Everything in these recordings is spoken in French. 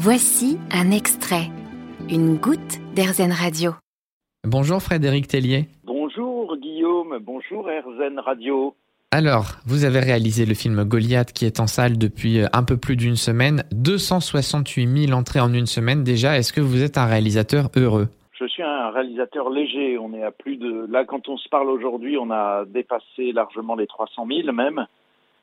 Voici un extrait, une goutte d'Airzen Radio. Bonjour Frédéric Tellier. Bonjour Guillaume, bonjour Airzen Radio. Alors, vous avez réalisé le film Goliath qui est en salle depuis un peu plus d'une semaine, 268 000 entrées en une semaine déjà. Est-ce que vous êtes un réalisateur heureux? Je suis un réalisateur léger. On est à plus de. Là, quand on se parle aujourd'hui, on a dépassé largement les 300 000 même.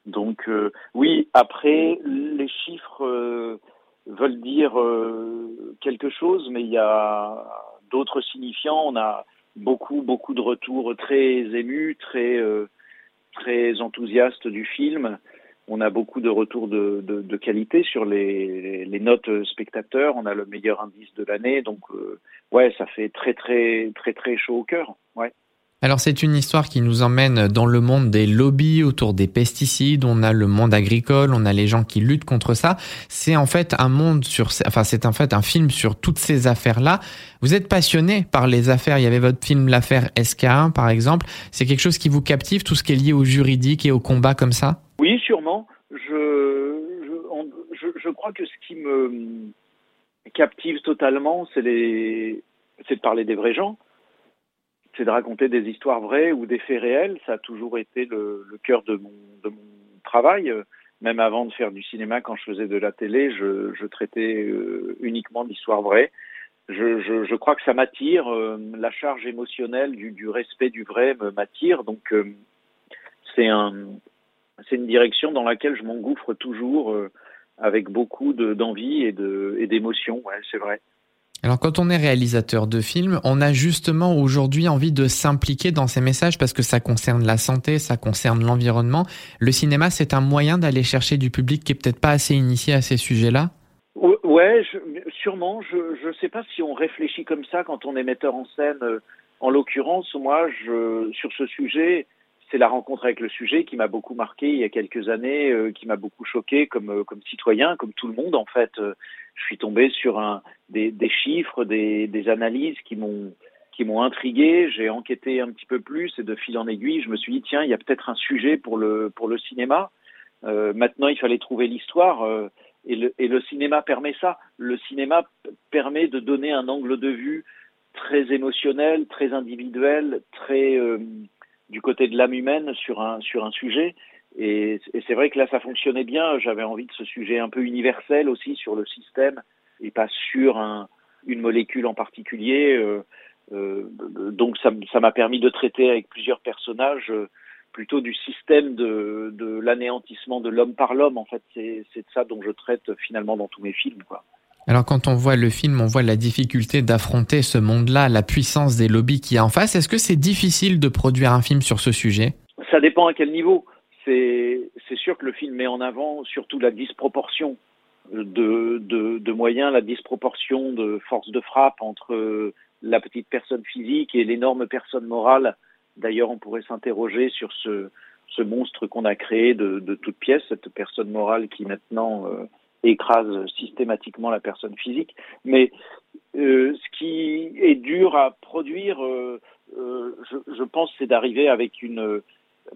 Donc, euh, oui, après, les chiffres. Euh, veulent dire euh, quelque chose, mais il y a d'autres signifiants. On a beaucoup, beaucoup de retours très émus, très, euh, très enthousiastes du film. On a beaucoup de retours de, de, de qualité sur les, les, notes spectateurs. On a le meilleur indice de l'année. Donc, euh, ouais, ça fait très, très, très, très chaud au cœur. Ouais. Alors c'est une histoire qui nous emmène dans le monde des lobbies autour des pesticides, on a le monde agricole, on a les gens qui luttent contre ça. C'est en fait un monde sur enfin c'est en fait un film sur toutes ces affaires-là. Vous êtes passionné par les affaires, il y avait votre film l'affaire SK1 par exemple, c'est quelque chose qui vous captive tout ce qui est lié au juridique et au combat comme ça? Oui, sûrement. Je je, je crois que ce qui me captive totalement, c'est les c'est de parler des vrais gens c'est de raconter des histoires vraies ou des faits réels. Ça a toujours été le, cœur de mon, travail. Même avant de faire du cinéma, quand je faisais de la télé, je, traitais euh, uniquement d'histoires vraies. Je, crois que ça m'attire. Euh, la charge émotionnelle du, respect du vrai m'attire. Donc, euh, c'est un, c'est une direction dans laquelle je m'engouffre toujours avec beaucoup d'envie et d'émotion. C'est vrai. Alors quand on est réalisateur de films, on a justement aujourd'hui envie de s'impliquer dans ces messages parce que ça concerne la santé, ça concerne l'environnement. Le cinéma, c'est un moyen d'aller chercher du public qui est peut-être pas assez initié à ces sujets-là? Ouais, sûrement. Je ne sais pas si on réfléchit comme ça quand on est metteur en scène. En l'occurrence, moi, sur ce sujet, c'est la rencontre avec le sujet qui m'a beaucoup marqué il y a quelques années, euh, qui m'a beaucoup choqué comme, euh, comme citoyen, comme tout le monde en fait. Euh, je suis tombé sur un, des, chiffres, des, analyses qui m'ont qui m'ont intrigué. J'ai enquêté un petit peu plus et de fil en aiguille, je me suis dit tiens, il y a peut-être un sujet pour le pour le cinéma. maintenant, il fallait trouver l'histoire. et, le, et le cinéma permet ça. Le cinéma permet de donner un angle de vue très émotionnel, très individuel, très du côté de l'âme humaine sur un, sur un sujet. Et, et c'est vrai que là, ça fonctionnait bien. J'avais envie de ce sujet un peu universel aussi sur le système et pas sur un, une molécule en particulier. Euh, euh, donc ça m'a permis de traiter avec plusieurs personnages euh, plutôt du système de, de l'anéantissement de l'homme par l'homme. En fait, c'est de ça dont je traite finalement dans tous mes films. Quoi. Alors quand on voit le film, on voit la difficulté d'affronter ce monde-là, la puissance des lobbies qui y a en face. Est-ce que c'est difficile de produire un film sur ce sujet? Ça dépend à quel niveau. C'est sûr que le film met en avant surtout la disproportion de, moyens, la disproportion de force de frappe entre la petite personne physique et l'énorme personne morale. D'ailleurs, on pourrait s'interroger sur ce, monstre qu'on a créé de, de toute pièce, cette personne morale qui maintenant... Euh, écrase systématiquement la personne physique. Mais euh, ce qui est dur à produire, euh, je, je, pense, c'est d'arriver avec une...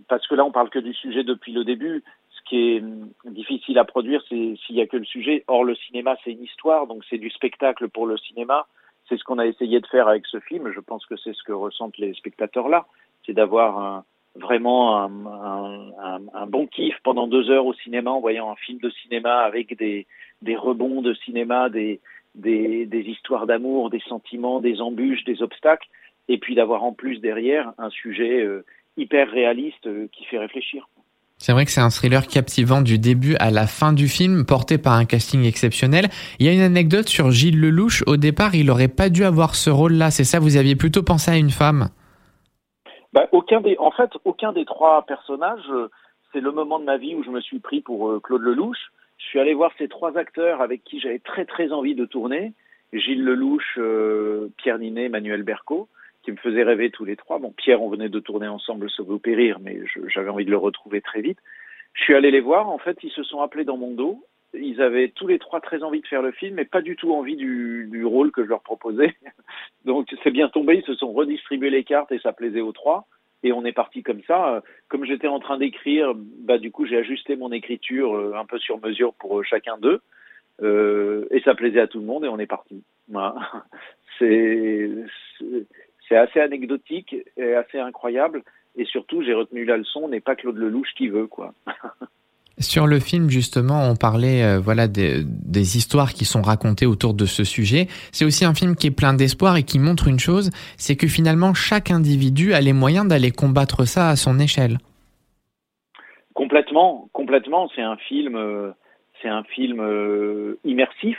Parce que là, on parle que du sujet depuis le début. Qui est difficile à produire, c'est s'il n'y a que le sujet. Or, le cinéma, c'est une histoire, donc c'est du spectacle pour le cinéma. C'est ce qu'on a essayé de faire avec ce film. Je pense que c'est ce que ressentent les spectateurs là. C'est d'avoir un, vraiment un, bon kiff pendant deux heures au cinéma en voyant un film de cinéma avec des, rebonds de cinéma, des histoires d'amour, des sentiments, des embûches, des obstacles, et puis d'avoir en plus derrière un sujet euh, hyper réaliste euh, qui fait réfléchir. C'est vrai que c'est un thriller captivant du début à la fin du film, porté par un casting exceptionnel. Il y a une anecdote sur Gilles Lelouch. Au départ, il n'aurait pas dû avoir ce rôle-là. C'est ça, vous aviez plutôt pensé à une femme? Bah, en fait, aucun des trois personnages, euh, c'est le moment de ma vie où je me suis pris pour euh, Claude Lelouch. Je suis allé voir ces trois acteurs avec qui j'avais très très envie de tourner, Gilles Lelouch, euh, Pierre Ninet, Manuel Berco, qui me faisaient rêver tous les trois. Bon, Pierre, on venait de tourner ensemble Sauver ou périr, mais j'avais envie de le retrouver très vite. Je suis allé les voir, en fait, ils se sont appelés dans mon dos ils avaient tous les trois très envie de faire le film, mais pas du tout envie du, rôle que je leur proposais. Donc c'est bien tombé, ils se sont redistribués les cartes et ça plaisait aux trois. Et on est parti comme ça. Comme j'étais en train d'écrire, bah du coup j'ai ajusté mon écriture euh, un peu sur mesure pour euh, chacun d'eux. et ça plaisait à tout le monde et on est parti. Voilà. C'est c'est assez anecdotique et assez incroyable. Et surtout, j'ai retenu la leçon, n'est pas Claude Lelouch qui veut, quoi. Sur le film, justement, on parlait euh, voilà des, des, histoires qui sont racontées autour de ce sujet. C'est aussi un film qui est plein d'espoir et qui montre une chose, c'est que finalement, chaque individu a les moyens d'aller combattre ça à son échelle. Complètement, complètement. C'est un film, euh, c'est un film euh, immersif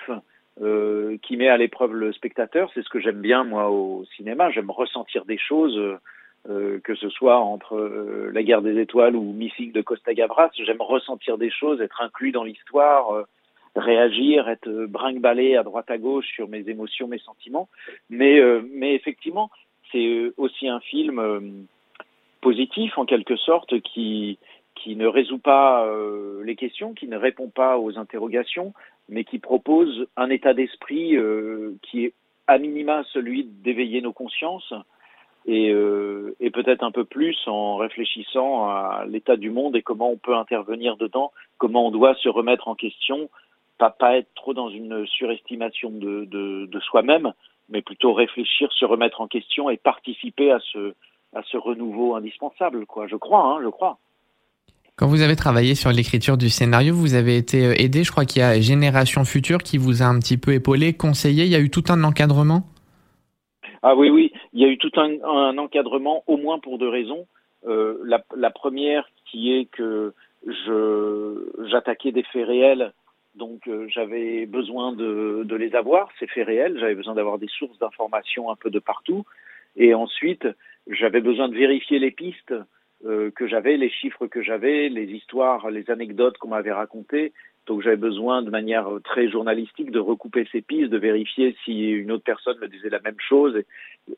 qui met à l'épreuve le spectateur. C'est ce que j'aime bien moi au cinéma. J'aime ressentir des choses euh, que ce soit entre euh, La guerre des étoiles ou Missing de Costa Gavras, j'aime ressentir des choses, être inclus dans l'histoire, euh, réagir, être brinque-ballé à droite à gauche sur mes émotions, mes sentiments. Mais effectivement, c'est aussi un film positif en quelque sorte qui, qui ne résout pas les questions, qui ne répond pas aux interrogations, mais qui propose un état d'esprit qui est à minima celui d'éveiller nos consciences, et, euh, et peut-être un peu plus en réfléchissant à l'état du monde et comment on peut intervenir dedans, comment on doit se remettre en question, pas, pas être trop dans une surestimation de, de, de soi-même, mais plutôt réfléchir, se remettre en question et participer à ce, à ce renouveau indispensable, quoi. Je crois, hein, je crois. Quand vous avez travaillé sur l'écriture du scénario, vous avez été euh, aidé, je crois qu'il y a Génération Future qui vous a un petit peu épaulé, conseillé, il y a eu tout un encadrement? Ah oui, oui, il y a eu tout un, encadrement, au moins pour deux raisons. Euh, la, première qui est que j'attaquais des faits réels, donc euh, j'avais besoin de, de, les avoir, ces faits réels, j'avais besoin d'avoir des sources d'informations un peu de partout, et ensuite j'avais besoin de vérifier les pistes euh, que j'avais, les chiffres que j'avais, les histoires, les anecdotes qu'on m'avait racontées, donc j'avais besoin de manière euh, très journalistique de recouper ces pistes, de vérifier si une autre personne me disait la même chose.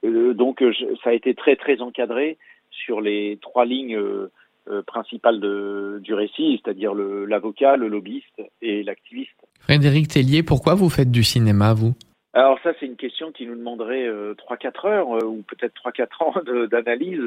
Euh, donc ça a été très très encadré sur les trois lignes principales de, du récit, c'est-à-dire l'avocat, le, lobbyiste et l'activiste. Frédéric Tellier, pourquoi vous faites du cinéma, vous? Alors ça, c'est une question qui nous demanderait trois 3-4 heures ou peut-être 3-4 ans d'analyse.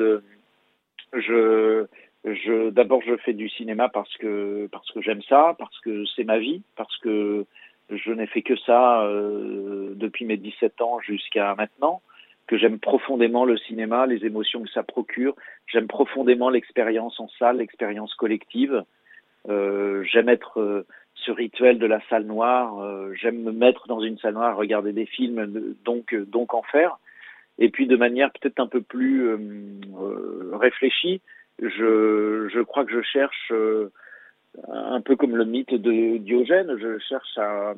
D'abord je fais du cinéma parce que j'aime ça, parce que c'est ma vie, parce que je n'ai fait que ça euh, depuis mes 17 ans jusqu'à maintenant, que j'aime profondément le cinéma, les émotions que ça procure, j'aime profondément l'expérience en salle, l'expérience collective. Euh, j'aime être euh, ce rituel de la salle noire, j'aime me mettre dans une salle noire, regarder des films, donc donc en faire. Et puis de manière peut-être un peu plus réfléchie, je, je crois que je cherche, euh, un peu comme le mythe de Diogène, je cherche à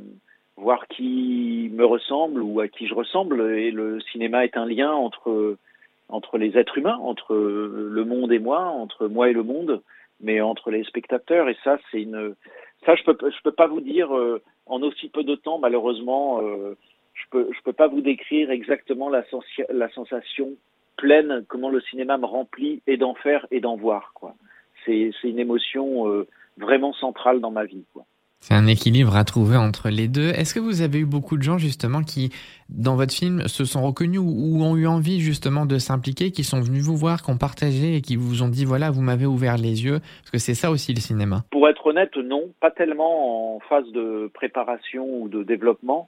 voir qui me ressemble ou à qui je ressemble. Et le cinéma est un lien entre, entre les êtres humains, entre le monde et moi, entre moi et le monde, mais entre les spectateurs. Et ça, c'est une, ça, je peux, je peux pas vous dire euh, en aussi peu de temps, malheureusement. Euh, je peux, je peux pas vous décrire exactement la, la sensation pleine, comment le cinéma me remplit et d'en faire et d'en voir. Quoi. C'est, c'est une émotion euh, vraiment centrale dans ma vie. Quoi. C'est un équilibre à trouver entre les deux. Est-ce que vous avez eu beaucoup de gens justement qui, dans votre film, se sont reconnus ou, ont eu envie justement de s'impliquer, qui sont venus vous voir, qui ont partagé et qui vous ont dit voilà, vous m'avez ouvert les yeux Parce que c'est ça aussi le cinéma? Pour être honnête, non, pas tellement en phase de préparation ou de développement.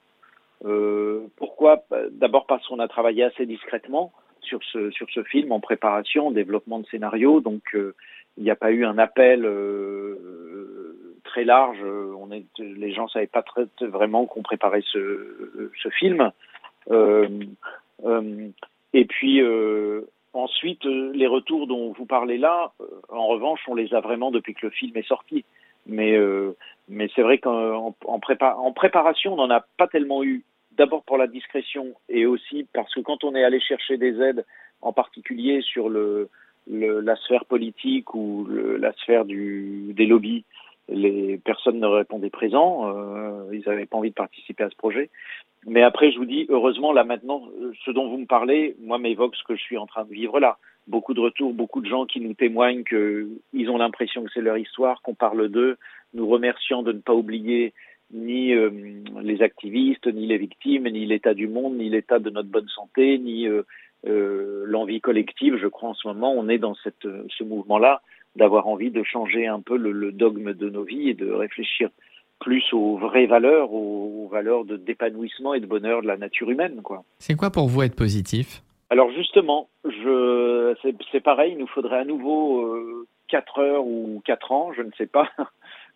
Euh, pourquoi D'abord parce qu'on a travaillé assez discrètement sur ce, sur ce film en préparation, en développement de scénario. Donc, euh, il n'y a pas eu un appel euh, très large. Est, les gens savaient pas très, vraiment qu'on préparait ce, ce film. Euh, et puis, ensuite, les retours dont vous parlez là, en revanche, on les a vraiment depuis que le film est sorti. Mais, mais c'est vrai qu'en en, prépa en préparation, on n'en a pas tellement eu d'abord pour la discrétion et aussi parce que quand on est allé chercher des aides, en particulier sur la sphère politique ou la sphère des lobbies, les personnes ne répondaient présent, euh, ils n'avaient pas envie de participer à ce projet. Mais après, je vous dis, heureusement, là maintenant, ce dont vous me parlez, moi, m'évoque ce que je suis en train de vivre là. Beaucoup de retours, beaucoup de gens qui nous témoignent qu'ils ont l'impression que c'est leur histoire, qu'on parle d'eux, nous remerciant de ne pas oublier ni euh, les activistes, ni les victimes, ni l'état du monde, ni l'état de notre bonne santé, ni euh, euh, l'envie collective. Je crois en ce moment, on est dans cette, ce mouvement-là d'avoir envie de changer un peu le, le, dogme de nos vies et de réfléchir plus aux vraies valeurs, aux, valeurs d'épanouissement et de bonheur de la nature humaine. quoi. C'est quoi pour vous être positif? Alors justement, je, c'est pareil, il nous faudrait à nouveau euh, 4 heures ou 4 ans, je ne sais pas.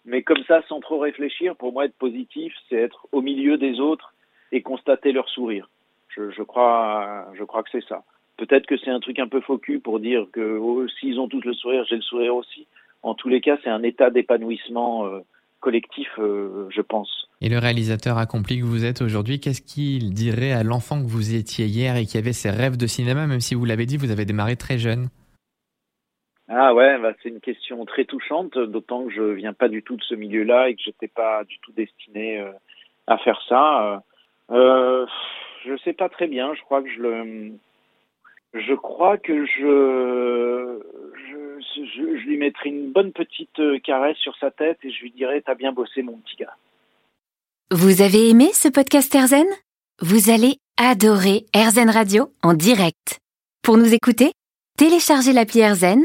Mais comme ça, sans trop réfléchir, pour moi, être positif, c'est être au milieu des autres et constater leur sourire. Je, crois, je crois que c'est ça. Peut-être que c'est un truc un peu faux pour dire que oh, s'ils ont tous le sourire, j'ai le sourire aussi. En tous les cas, c'est un état d'épanouissement euh, collectif, euh, je pense. Et le réalisateur accompli que vous êtes aujourd'hui, qu'est-ce qu'il dirait à l'enfant que vous étiez hier et qui avait ses rêves de cinéma, même si vous l'avez dit, vous avez démarré très jeune ah ouais, bah c'est une question très touchante, d'autant que je viens pas du tout de ce milieu-là et que j'étais pas du tout destiné euh, à faire ça. Euh, je sais pas très bien. Je crois que je le, je crois que je, je, je, lui mettrai une bonne petite caresse sur sa tête et je lui dirai t'as bien bossé mon petit gars. Vous avez aimé ce podcast Erzen Vous allez adorer Erzen Radio en direct. Pour nous écouter, téléchargez l'appli Erzen